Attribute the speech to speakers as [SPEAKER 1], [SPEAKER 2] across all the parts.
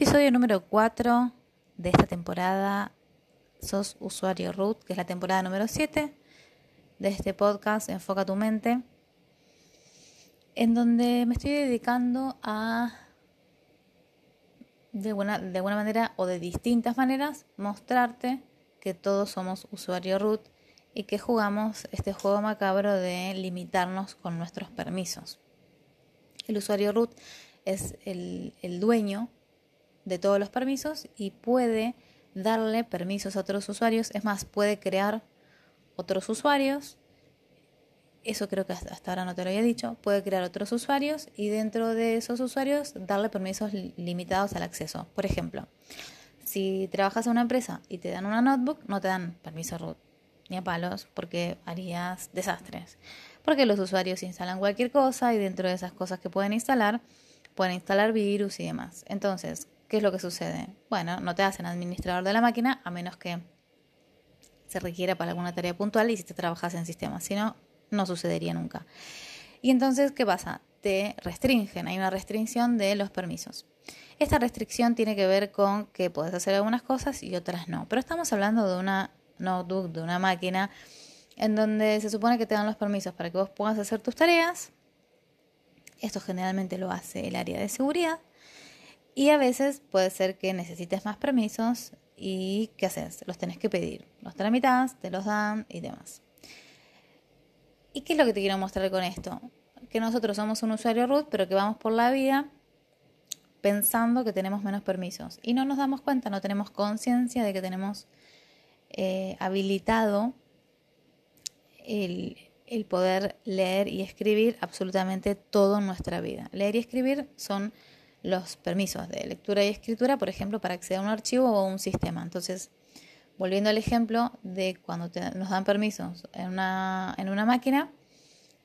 [SPEAKER 1] Episodio número 4 de esta temporada. Sos usuario root, que es la temporada número 7 de este podcast Enfoca tu mente, en donde me estoy dedicando a, de buena, de alguna manera o de distintas maneras, mostrarte que todos somos usuario root y que jugamos este juego macabro de limitarnos con nuestros permisos. El usuario root es el dueño de todos los permisos y puede darle permisos a otros usuarios. Es más, puede crear otros usuarios. Eso creo que hasta ahora no te lo había dicho. Puede crear otros usuarios y dentro de esos usuarios darle permisos limitados al acceso. Por ejemplo, si trabajas en una empresa y te dan una notebook, no te dan permiso root ni a palos porque harías desastres. Porque los usuarios instalan cualquier cosa y dentro de esas cosas que pueden instalar, pueden instalar virus y demás. Entonces, ¿Qué es lo que sucede? Bueno, no te hacen administrador de la máquina a menos que se requiera para alguna tarea puntual y si te trabajas en sistemas, si no, no sucedería nunca. Y entonces, ¿qué pasa? Te restringen, hay una restricción de los permisos. Esta restricción tiene que ver con que puedes hacer algunas cosas y otras no. Pero estamos hablando de una notebook, de una máquina, en donde se supone que te dan los permisos para que vos puedas hacer tus tareas. Esto generalmente lo hace el área de seguridad. Y a veces puede ser que necesites más permisos y ¿qué haces? Los tenés que pedir. Los tramitas, te los dan y demás. ¿Y qué es lo que te quiero mostrar con esto? Que nosotros somos un usuario root, pero que vamos por la vida pensando que tenemos menos permisos. Y no nos damos cuenta, no tenemos conciencia de que tenemos eh, habilitado el, el poder leer y escribir absolutamente todo en nuestra vida. Leer y escribir son los permisos de lectura y escritura, por ejemplo, para acceder a un archivo o a un sistema. Entonces, volviendo al ejemplo de cuando nos dan permisos en una, en una máquina,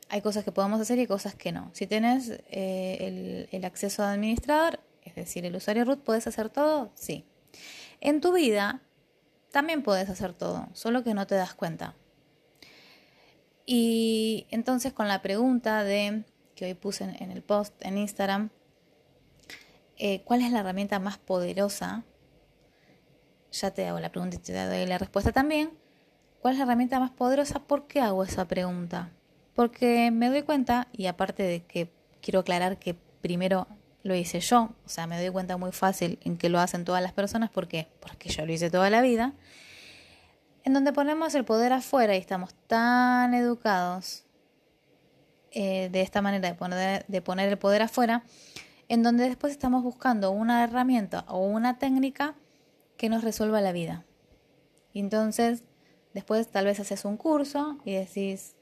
[SPEAKER 1] hay cosas que podemos hacer y cosas que no. Si tienes eh, el, acceso administrador, es decir, el usuario root, ¿puedes hacer todo? Sí. En tu vida también puedes hacer todo, solo que no te das cuenta. Y entonces con la pregunta de que hoy puse en el post en Instagram, eh, ¿cuál es la herramienta más poderosa? Ya te hago la pregunta y te doy la respuesta también. ¿Cuál es la herramienta más poderosa? ¿Por qué hago esa pregunta? Porque me doy cuenta, y aparte de que quiero aclarar que primero lo hice yo, o sea, me doy cuenta muy fácil en que lo hacen todas las personas, ¿por qué? Porque yo lo hice toda la vida, en donde ponemos el poder afuera y estamos tan educados eh, de esta manera de poner, de poner el poder afuera, en donde después estamos buscando una herramienta o una técnica que nos resuelva la vida. Y entonces, después tal vez haces un curso y decís,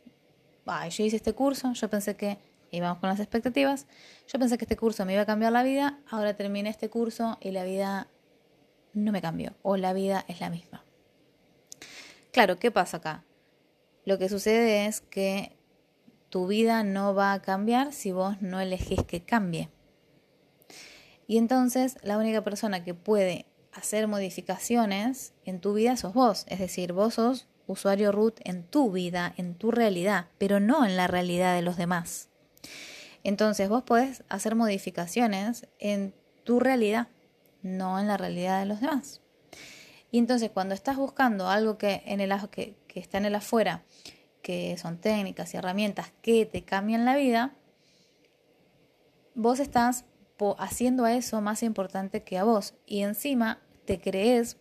[SPEAKER 1] yo hice este curso, yo pensé que, íbamos con las expectativas, yo pensé que este curso me iba a cambiar la vida, ahora terminé este curso y la vida no me cambió, o la vida es la misma. Claro, ¿qué pasa acá? Lo que sucede es que tu vida no va a cambiar si vos no elegís que cambie. Y entonces la única persona que puede hacer modificaciones en tu vida sos vos. Es decir, vos sos usuario root en tu vida, en tu realidad, pero no en la realidad de los demás. Entonces vos podés hacer modificaciones en tu realidad, no en la realidad de los demás. Y entonces cuando estás buscando algo que, en el, que, que está en el afuera, que son técnicas y herramientas que te cambian la vida, vos estás haciendo a eso más importante que a vos. Y encima te crees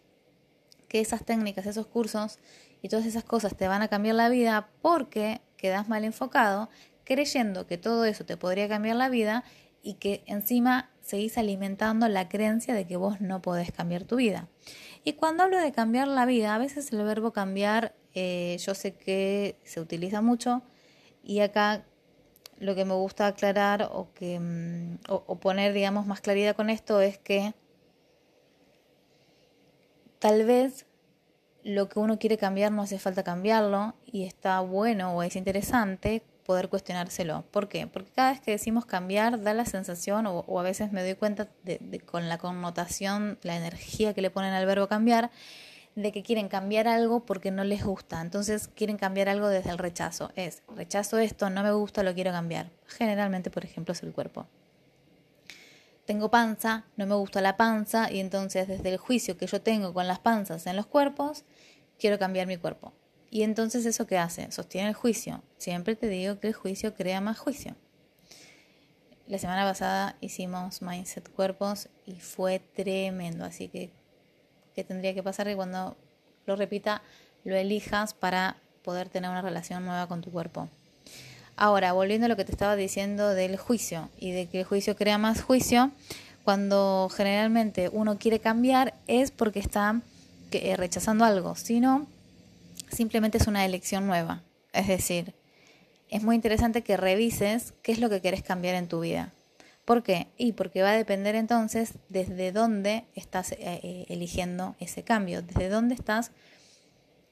[SPEAKER 1] que esas técnicas, esos cursos y todas esas cosas te van a cambiar la vida porque quedas mal enfocado, creyendo que todo eso te podría cambiar la vida y que encima seguís alimentando la creencia de que vos no podés cambiar tu vida. Y cuando hablo de cambiar la vida, a veces el verbo cambiar eh, yo sé que se utiliza mucho y acá lo que me gusta aclarar o, que, mm, o, poner, digamos, más claridad con esto es que tal vez lo que uno quiere cambiar no hace falta cambiarlo y está bueno o es interesante poder cuestionárselo. ¿Por qué? Porque cada vez que decimos cambiar da la sensación, o, a veces me doy cuenta de, con la connotación, la energía que le ponen al verbo cambiar, de que quieren cambiar algo porque no les gusta. Entonces quieren cambiar algo desde el rechazo. Es, rechazo esto, no me gusta, lo quiero cambiar. Generalmente, por ejemplo, es el cuerpo. tengo panza, no me gusta la panza y entonces desde el juicio que yo tengo con las panzas en los cuerpos, quiero cambiar mi cuerpo. Y entonces eso que hace, sostiene el juicio. Siempre te digo que el juicio crea más juicio. La semana pasada hicimos Mindset Cuerpos y fue tremendo, así que tendría que pasar que cuando lo repita lo elijas para poder tener una relación nueva con tu cuerpo. Ahora, volviendo a lo que te estaba diciendo del juicio y de que el juicio crea más juicio, cuando generalmente uno quiere cambiar es porque está eh, rechazando algo, sino simplemente es una elección nueva. Es decir, es muy interesante que revises qué es lo que quieres cambiar en tu vida. ¿Por qué? Y porque va a depender entonces desde dónde estás eh, eh, eligiendo ese cambio, desde dónde estás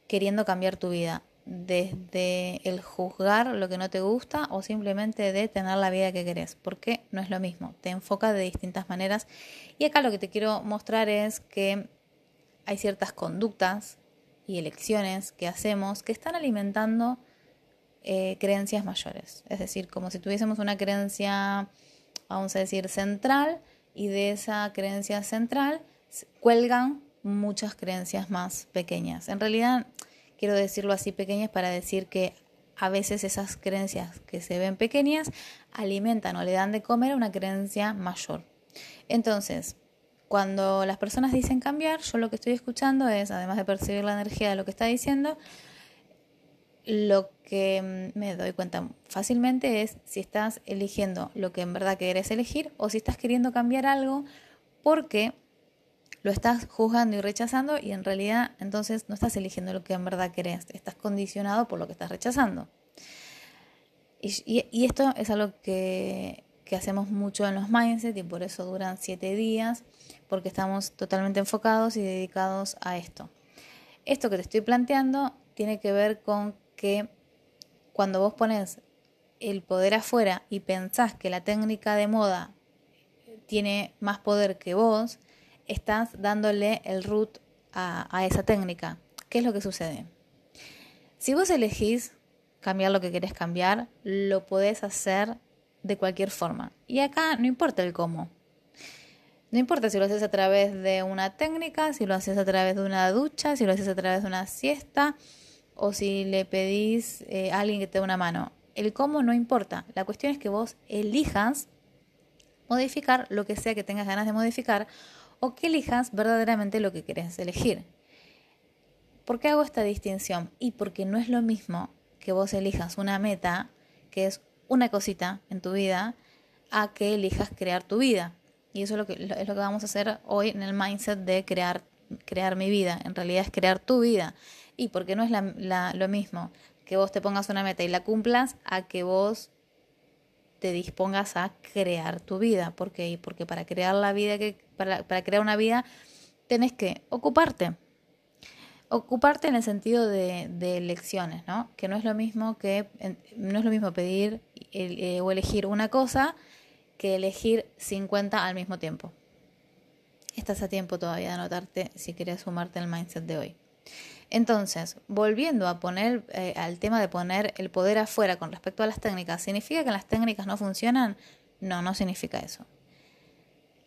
[SPEAKER 1] queriendo cambiar tu vida, desde el juzgar lo que no te gusta o simplemente de tener la vida que querés, porque no es lo mismo, te enfoca de distintas maneras. Y acá lo que te quiero mostrar es que hay ciertas conductas y elecciones que hacemos que están alimentando eh, creencias mayores. Es decir, como si tuviésemos una creencia, vamos a decir, central, y de esa creencia central cuelgan muchas creencias más pequeñas. En realidad, quiero decirlo así pequeñas para decir que a veces esas creencias que se ven pequeñas alimentan o le dan de comer a una creencia mayor. Entonces, cuando las personas dicen cambiar, yo lo que estoy escuchando es, además de percibir la energía de lo que está diciendo, lo que mm, me doy cuenta fácilmente es si estás eligiendo lo que en verdad quieres elegir o si estás queriendo cambiar algo porque lo estás juzgando y rechazando y en realidad entonces no estás eligiendo lo que en verdad querés, estás condicionado por lo que estás rechazando. Y, esto es algo que, que hacemos mucho en los mindset y por eso duran siete días porque estamos totalmente enfocados y dedicados a esto. Esto que te estoy planteando tiene que ver con que cuando vos pones el poder afuera y pensás que la técnica de moda tiene más poder que vos, estás dándole el root a, a esa técnica. ¿Qué es lo que sucede? Si vos elegís cambiar lo que querés cambiar, lo podés hacer de cualquier forma. Y acá no importa el cómo. No importa si lo haces a través de una técnica, si lo haces a través de una ducha, si lo haces a través de una siesta o si le pedís eh, a alguien que te dé una mano. El cómo no importa. La cuestión es que vos elijas modificar lo que sea que tengas ganas de modificar o que elijas verdaderamente lo que querés elegir. ¿Por qué hago esta distinción? Y porque no es lo mismo que vos elijas una meta, que es una cosita en tu vida, a que elijas crear tu vida. Y eso es lo que, es lo que vamos a hacer hoy en el mindset de crear, crear mi vida. En realidad es crear tu vida. Y porque no es la, lo mismo que vos te pongas una meta y la cumplas a que vos te dispongas a crear tu vida. ¿Por qué? Porque para crear la vida que, para, para crear una vida, tenés que ocuparte. Ocuparte en el sentido de, de elecciones, ¿no? Que no es lo mismo que no es lo mismo pedir eh, o elegir una cosa que elegir 50 al mismo tiempo. Estás a tiempo todavía de anotarte si quieres sumarte al mindset de hoy. Entonces, volviendo a poner eh, al tema de poner el poder afuera con respecto a las técnicas, ¿significa que las técnicas no funcionan? No, no significa eso.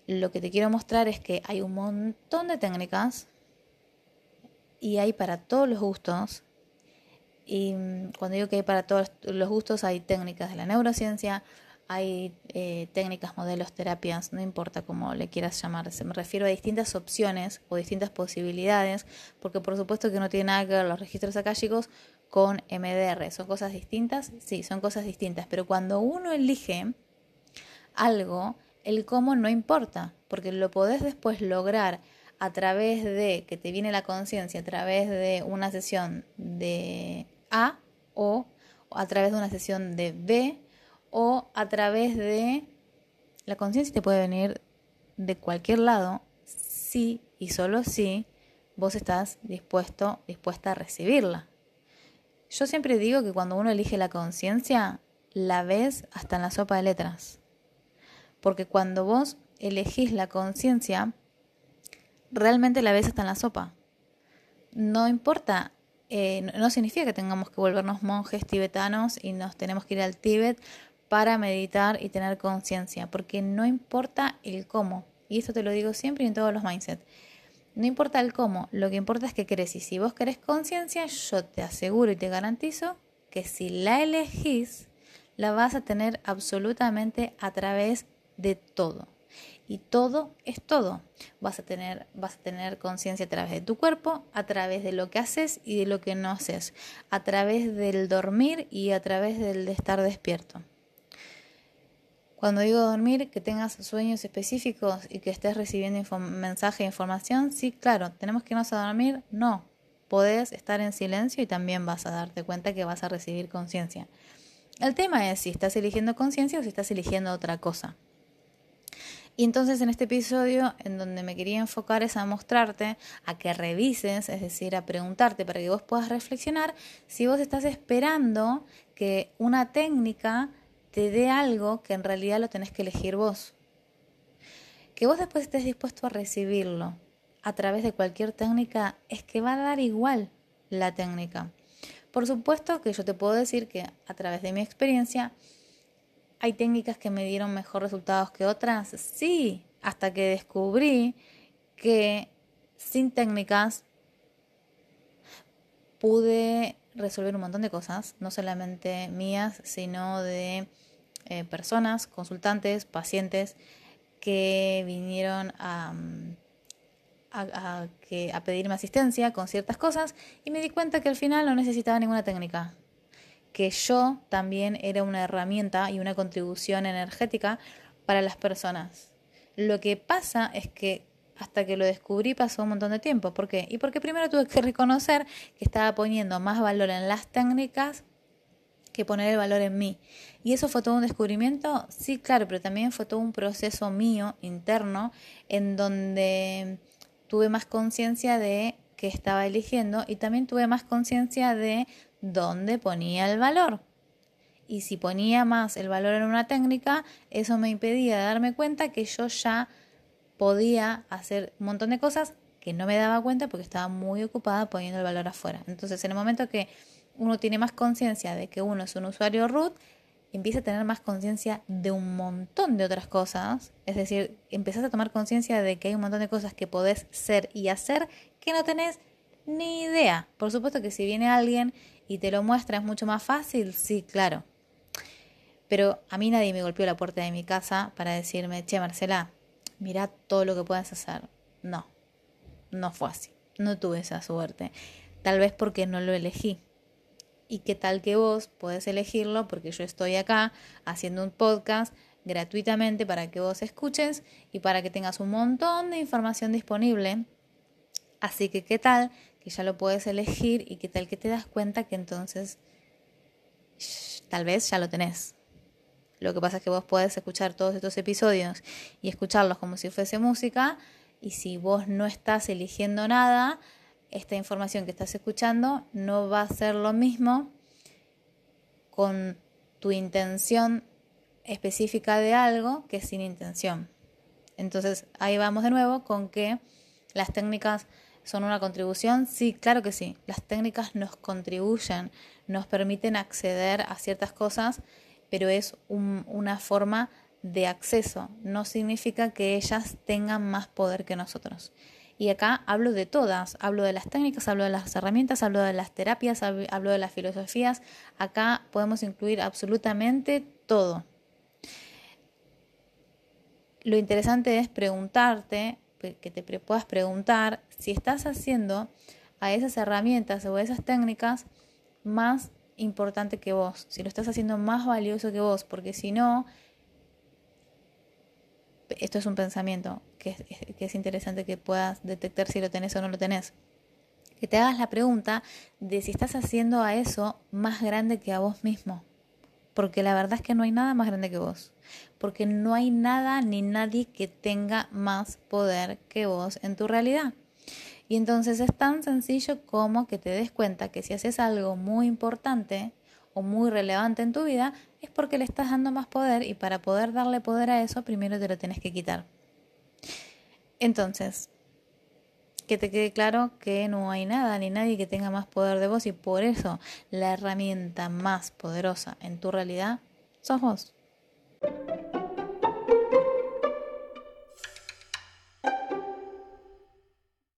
[SPEAKER 1] Lo que te quiero mostrar es que hay un montón de técnicas y hay para todos los gustos. Y mm, cuando digo que hay para todos los gustos, hay técnicas de la neurociencia, hay eh, técnicas, modelos, terapias, no importa cómo le quieras llamar, se me refiero a distintas opciones o distintas posibilidades, porque por supuesto que no tiene nada que ver los registros akáshicos con MDR, son cosas distintas, sí, son cosas distintas, pero cuando uno elige algo, el cómo no importa, porque lo podés después lograr a través de que te viene la conciencia, a través de una sesión de A o a través de una sesión de B o a través de la conciencia te puede venir de cualquier lado si y solo si vos estás dispuesto, dispuesta a recibirla. Yo siempre digo que cuando uno elige la conciencia, la ves hasta en la sopa de letras. Porque cuando vos elegís la conciencia, realmente la ves hasta en la sopa. No importa, eh, no significa que tengamos que volvernos monjes tibetanos y nos tenemos que ir al Tíbet para meditar y tener conciencia, porque no importa el cómo, y esto te lo digo siempre y en todos los mindsets. No importa el cómo, lo que importa es que querés. Y si vos querés conciencia, yo te aseguro y te garantizo que si la elegís, la vas a tener absolutamente a través de todo. Y todo es todo. Vas a tener, vas a tener conciencia a través de tu cuerpo, a través de lo que haces y de lo que no haces, a través del dormir y a través del de estar despierto. Cuando digo dormir, que tengas sueños específicos y que estés recibiendo mensaje e información, sí, claro, tenemos que irnos a dormir, no. Podés estar en silencio y también vas a darte cuenta que vas a recibir conciencia. El tema es si estás eligiendo conciencia o si estás eligiendo otra cosa. Y entonces en este episodio en donde me quería enfocar es a mostrarte, a que revises, es decir, a preguntarte para que vos puedas reflexionar si vos estás esperando que una técnica te dé algo que en realidad lo tenés que elegir vos. Que vos después estés dispuesto a recibirlo a través de cualquier técnica es que va a dar igual la técnica. Por supuesto que yo te puedo decir que a través de mi experiencia hay técnicas que me dieron mejor resultados que otras. Sí, hasta que descubrí que sin técnicas pude resolver un montón de cosas, no solamente mías, sino de eh, personas, consultantes, pacientes que vinieron que, a pedirme asistencia con ciertas cosas y me di cuenta que al final no necesitaba ninguna técnica, que yo también era una herramienta y una contribución energética para las personas. Lo que pasa es que hasta que lo descubrí pasó un montón de tiempo. ¿Por qué? Y porque primero tuve que reconocer que estaba poniendo más valor en las técnicas que poner el valor en mí. ¿Y eso fue todo un descubrimiento? Sí, claro, pero también fue todo un proceso mío interno en donde tuve más conciencia de que estaba eligiendo y también tuve más conciencia de dónde ponía el valor. Y si ponía más el valor en una técnica, eso me impedía darme cuenta que yo ya podía hacer un montón de cosas que no me daba cuenta porque estaba muy ocupada poniendo el valor afuera. Entonces, en el momento que uno tiene más conciencia de que uno es un usuario root, empieza a tener más conciencia de un montón de otras cosas. Es decir, empiezas a tomar conciencia de que hay un montón de cosas que podés ser y hacer que no tenés ni idea. Por supuesto que si viene alguien y te lo muestra es mucho más fácil, sí, claro. Pero a mí nadie me golpeó la puerta de mi casa para decirme, che, Marcela, mira todo lo que puedes hacer. No, no fue así. No tuve esa suerte. Tal vez porque no lo elegí y qué tal que vos podés elegirlo porque yo estoy acá haciendo un podcast gratuitamente para que vos escuches y para que tengas un montón de información disponible. Así que qué tal que ya lo puedes elegir y qué tal que te das cuenta que entonces tal vez ya lo tenés. Lo que pasa es que vos podés escuchar todos estos episodios y escucharlos como si fuese música y si vos no estás eligiendo nada, esta información que estás escuchando no va a ser lo mismo con tu intención específica de algo que sin intención. Entonces ahí vamos de nuevo con que las técnicas son una contribución. Sí, claro que sí. Las técnicas nos contribuyen, nos permiten acceder a ciertas cosas, pero es una forma de acceso. No significa que ellas tengan más poder que nosotros. Y acá hablo de todas, hablo de las técnicas, hablo de las herramientas, hablo de las terapias, hablo de las filosofías. Acá podemos incluir absolutamente todo. Lo interesante es preguntarte, que te puedas preguntar si estás haciendo a esas herramientas o a esas técnicas más importante que vos, si lo estás haciendo más valioso que vos, porque si no, esto es un pensamiento que es, interesante que puedas detectar si lo tenés o no lo tenés. Que te hagas la pregunta de si estás haciendo a eso más grande que a vos mismo. Porque la verdad es que no hay nada más grande que vos. Porque no hay nada ni nadie que tenga más poder que vos en tu realidad. Y entonces es tan sencillo como que te des cuenta que si haces algo muy importante o muy relevante en tu vida, es porque le estás dando más poder y para poder darle poder a eso, primero te lo tienes que quitar. Entonces, que te quede claro que no hay nada ni nadie que tenga más poder de vos y por eso la herramienta más poderosa en tu realidad sos vos.